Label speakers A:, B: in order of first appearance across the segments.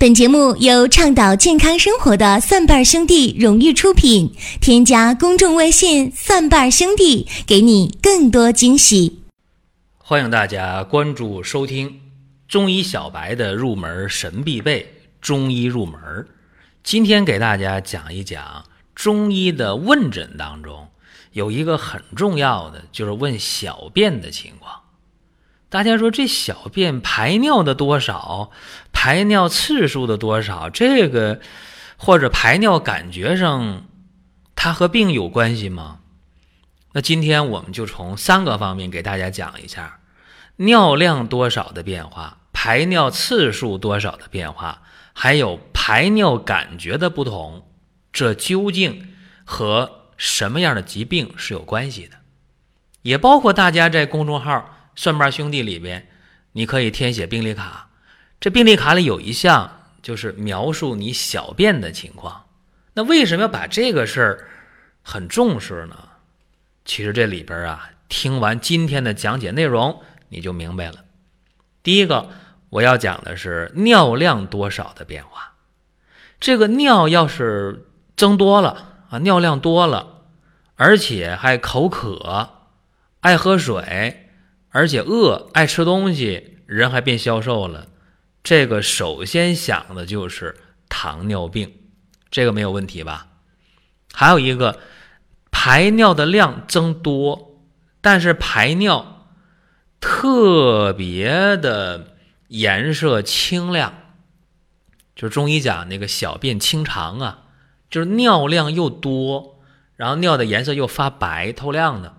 A: 本节目由倡导健康生活的蒜瓣兄弟荣誉出品。添加公众微信“蒜瓣兄弟”，给你更多惊喜。
B: 欢迎大家关注收听中医小白的入门神必备《中医入门》。今天给大家讲一讲中医的问诊当中有一个很重要的，就是问小便的情况。大家说这小便排尿的多少，排尿次数的多少，这个或者排尿感觉上，它和病有关系吗？那今天我们就从三个方面给大家讲一下尿量多少的变化，排尿次数多少的变化，还有排尿感觉的不同，这究竟和什么样的疾病是有关系的？也包括大家在公众号。蒜瓣兄弟里边，你可以填写病历卡。这病历卡里有一项就是描述你小便的情况。那为什么要把这个事儿很重视呢？其实这里边啊，听完今天的讲解内容，你就明白了。第一个，我要讲的是尿量多少的变化。这个尿要是增多了啊，尿量多了，而且还口渴，爱喝水。而且饿，爱吃东西，人还变消瘦了。这个首先想的就是糖尿病，这个没有问题吧？还有一个，排尿的量增多，但是排尿特别的颜色清亮，就是中医讲那个小便清长啊，就是尿量又多，然后尿的颜色又发白透亮的。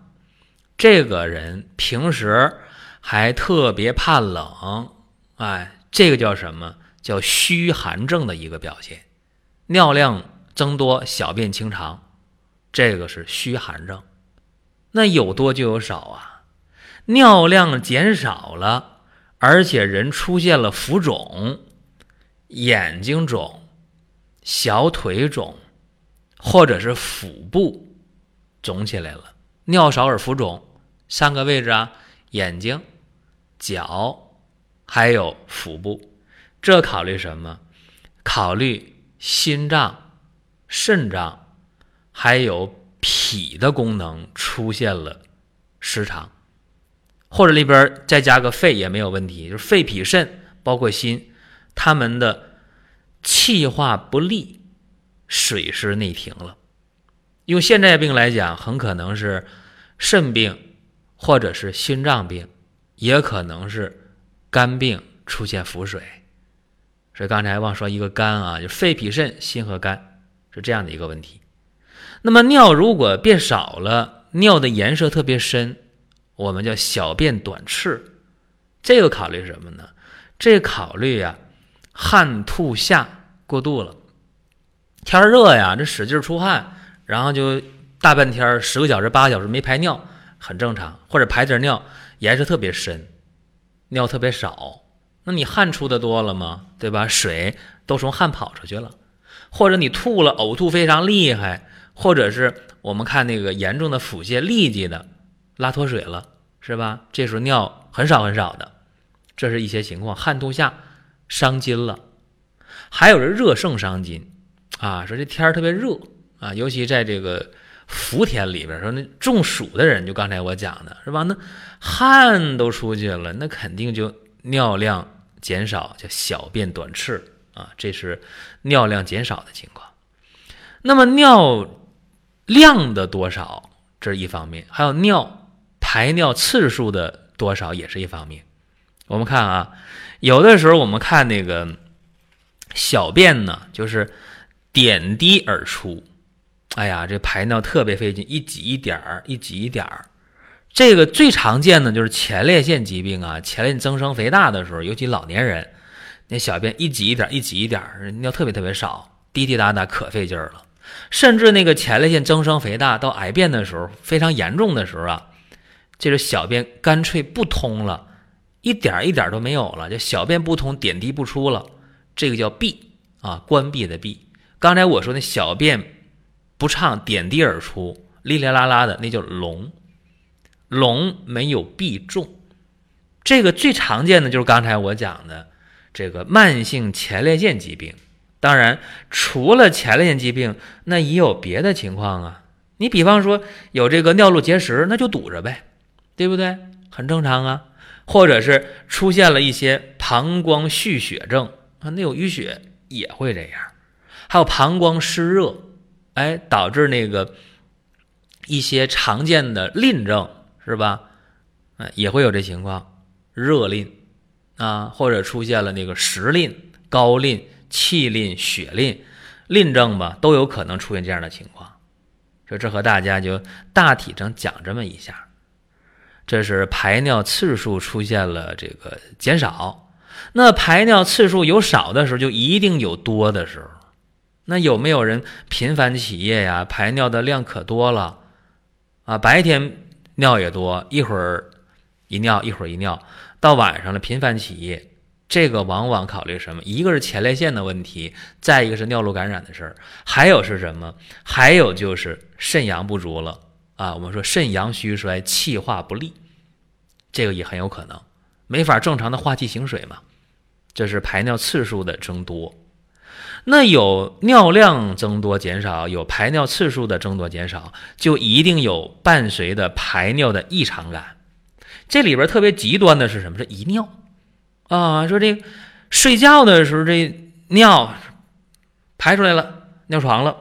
B: 这个人平时还特别怕冷，哎，这个叫什么？叫虚寒症的一个表现。尿量增多，小便清长，这个是虚寒症。那有多就有少啊？尿量减少了，而且人出现了浮肿，眼睛肿，小腿肿，或者是腹部肿起来了，尿少而浮肿。三个位置啊，眼睛、脚，还有腹部，这考虑什么？考虑心脏、肾脏，还有脾的功能出现了失常，或者里边再加个肺也没有问题，就是肺、脾、肾，包括心，他们的气化不利，水湿内停了。用现在病来讲，很可能是肾病。或者是心脏病，也可能是肝病出现腹水，所以刚才忘说一个肝啊，就肺、脾、肾、心和肝是这样的一个问题。那么尿如果变少了，尿的颜色特别深，我们叫小便短赤，这个考虑什么呢？这考虑呀，汗吐下过度了，天热呀，这使劲出汗，然后就大半天十个小时、八个小时没排尿。很正常，或者排点尿，颜色特别深，尿特别少，那你汗出的多了吗？对吧？水都从汗跑出去了，或者你吐了，呕吐非常厉害，或者是我们看那个严重的腹泻，痢疾的拉脱水了，是吧？这时候尿很少很少的，这是一些情况，汗吐下伤津了，还有人热盛伤津啊，说这天儿特别热啊，尤其在这个。福田里边说，那中暑的人，就刚才我讲的是吧？那汗都出去了，那肯定就尿量减少，叫小便短赤啊，这是尿量减少的情况。那么尿量的多少，这是一方面；还有尿排尿次数的多少，也是一方面。我们看啊，有的时候我们看那个小便呢，就是点滴而出。哎呀，这排尿特别费劲，一挤一点儿，一挤一点儿。这个最常见的就是前列腺疾病啊，前列腺增生肥大的时候，尤其老年人，那小便一挤一点儿，一挤一点儿，尿特别特别少，滴滴答答可费劲儿了。甚至那个前列腺增生肥大到癌变的时候，非常严重的时候啊，这个小便干脆不通了，一点儿一点儿都没有了，就小便不通，点滴不出了，这个叫闭啊，关闭的闭。刚才我说那小便。不畅，点滴而出，哩哩啦啦的，那叫聋。聋没有必中，这个最常见的就是刚才我讲的这个慢性前列腺疾病。当然，除了前列腺疾病，那也有别的情况啊。你比方说有这个尿路结石，那就堵着呗，对不对？很正常啊。或者是出现了一些膀胱蓄血症啊，那有淤血也会这样。还有膀胱湿热，哎，导致那个一些常见的淋症是吧？哎，也会有这情况，热淋啊，或者出现了那个实淋、高淋。气淋、血淋、淋症吧，都有可能出现这样的情况。说这和大家就大体上讲这么一下。这是排尿次数出现了这个减少，那排尿次数有少的时候，就一定有多的时候。那有没有人频繁起夜呀？排尿的量可多了啊！白天尿也多，一会儿一尿，一会儿一尿，到晚上了频繁起夜。这个往往考虑什么？一个是前列腺的问题，再一个是尿路感染的事儿，还有是什么？还有就是肾阳不足了啊！我们说肾阳虚衰，气化不利，这个也很有可能没法正常的化气行水嘛。这是排尿次数的增多。那有尿量增多减少，有排尿次数的增多减少，就一定有伴随的排尿的异常感。这里边特别极端的是什么？是遗尿。啊，说这睡觉的时候这尿排出来了，尿床了，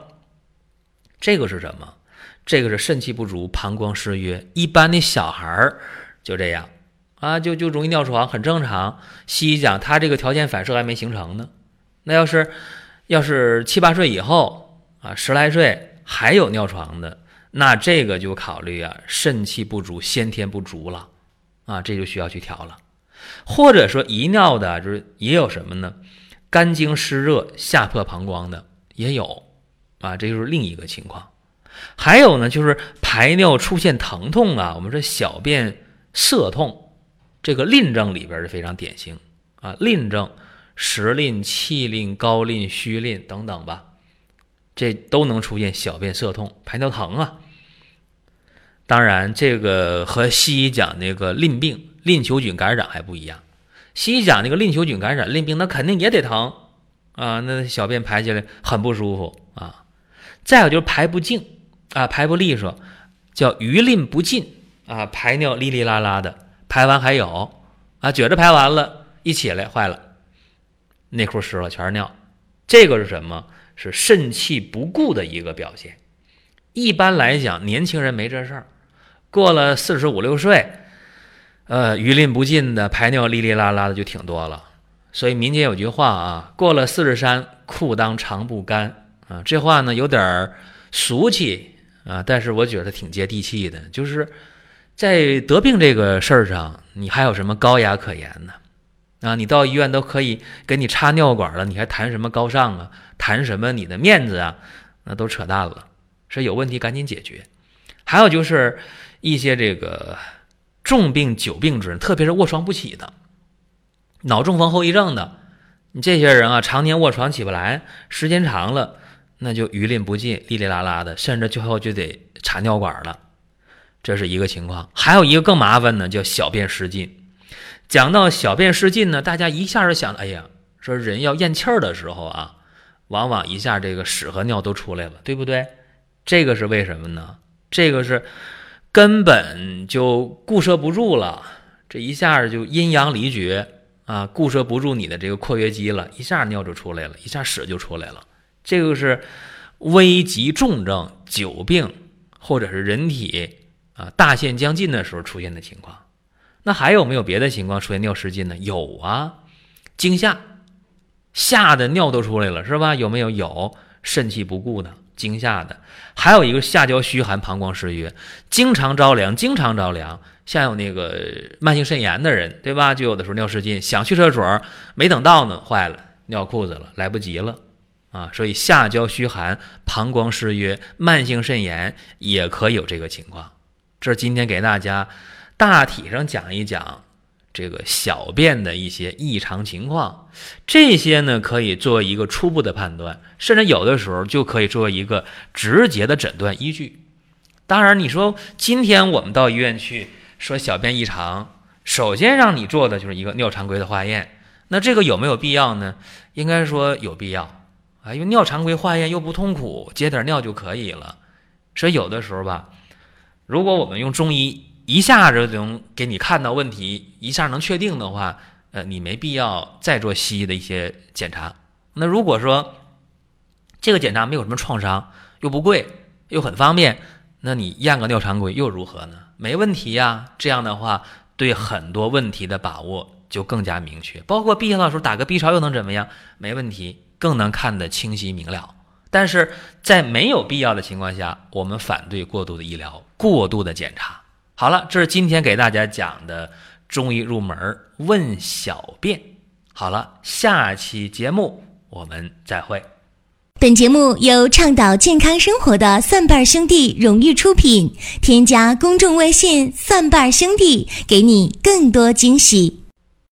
B: 这个是什么？这个是肾气不足，膀胱失约。一般的小孩儿就这样啊，就就容易尿床，很正常。西医讲他这个条件反射还没形成呢。那要是要是七八岁以后啊，十来岁还有尿床的，那这个就考虑啊，肾气不足，先天不足了啊，这就需要去调了。或者说遗尿的，就是也有什么呢？肝经湿热下破膀胱的也有啊，这就是另一个情况。还有呢，就是排尿出现疼痛啊，我们说小便涩痛，这个淋症里边是非常典型啊。淋症、实淋、气淋、高淋、虚淋等等吧，这都能出现小便涩痛、排尿疼啊。当然，这个和西医讲那个淋病。淋球菌感染还不一样，西医讲那个淋球菌感染淋病，那肯定也得疼。啊，那小便排起来很不舒服。啊。再有就是排不净。啊，排不利索，叫余淋不尽。啊，排尿哩哩啦啦的，排完还有。啊，觉着排完了，一起来坏了，内裤湿了，全是尿，这个是什么？是肾气不固的一个表现。一般来讲，年轻人没这事儿，过了四十五六岁。呃，余淋不尽的排尿哩哩啦啦的就挺多了，所以民间有句话啊，过了四十山，裤裆长不干啊。这话呢有点俗气啊，但是我觉得挺接地气的。就是在得病这个事儿上，你还有什么高雅可言呢？啊，你到医院都可以给你插尿管了，你还谈什么高尚啊？谈什么你的面子啊？那都扯淡了。所以有问题赶紧解决。还有就是一些这个。重病久病之人，特别是卧床不起的、脑中风后遗症的，你这些人啊，常年卧床起不来，时间长了，那就余淋不尽，哩哩啦啦的，甚至最后就得插尿管了，这是一个情况。还有一个更麻烦的，叫小便失禁。讲到小便失禁呢，大家一下就想，哎呀，说人要咽气儿的时候啊，往往一下这个屎和尿都出来了，对不对？这个是为什么呢？这个是。根本就固摄不住了，这一下就阴阳离绝啊，固摄不住你的这个括约肌了，一下尿就出来了，一下屎就出来了。这个是危急重症、久病或者是人体啊大限将近的时候出现的情况。那还有没有别的情况出现尿失禁呢？有啊，惊吓，吓得尿都出来了，是吧？有没有？有，肾气不固的。惊吓的，还有一个下焦虚寒、膀胱失约，经常着凉，经常着凉。像有那个慢性肾炎的人，对吧？就有的时候尿失禁，想去厕所，没等到呢，坏了，尿裤子了，来不及了啊！所以下焦虚寒、膀胱失约、慢性肾炎也可以有这个情况。这是今天给大家大体上讲一讲。这个小便的一些异常情况，这些呢可以做一个初步的判断，甚至有的时候就可以做一个直接的诊断依据。当然，你说今天我们到医院去说小便异常，首先让你做的就是一个尿常规的化验，那这个有没有必要呢？应该说有必要啊，因为尿常规化验又不痛苦，接点尿就可以了。所以有的时候吧，如果我们用中医一下子就能给你看到问题，一下能确定的话，呃，你没必要再做西医的一些检查。那如果说这个检查没有什么创伤，又不贵，又很方便，那你验个尿常规又如何呢？没问题呀。这样的话，对很多问题的把握就更加明确。包括 B 超的时候打个 B 超又能怎么样？没问题，更能看得清晰明了。但是在没有必要的情况下，我们反对过度的医疗、过度的检查。好了，这是今天给大家讲的中医入门问小便。好了，下期节目我们再会。
A: 本节目由倡导健康生活的蒜瓣兄弟荣誉出品，添加公众微信“蒜瓣兄弟”，给你更多惊喜。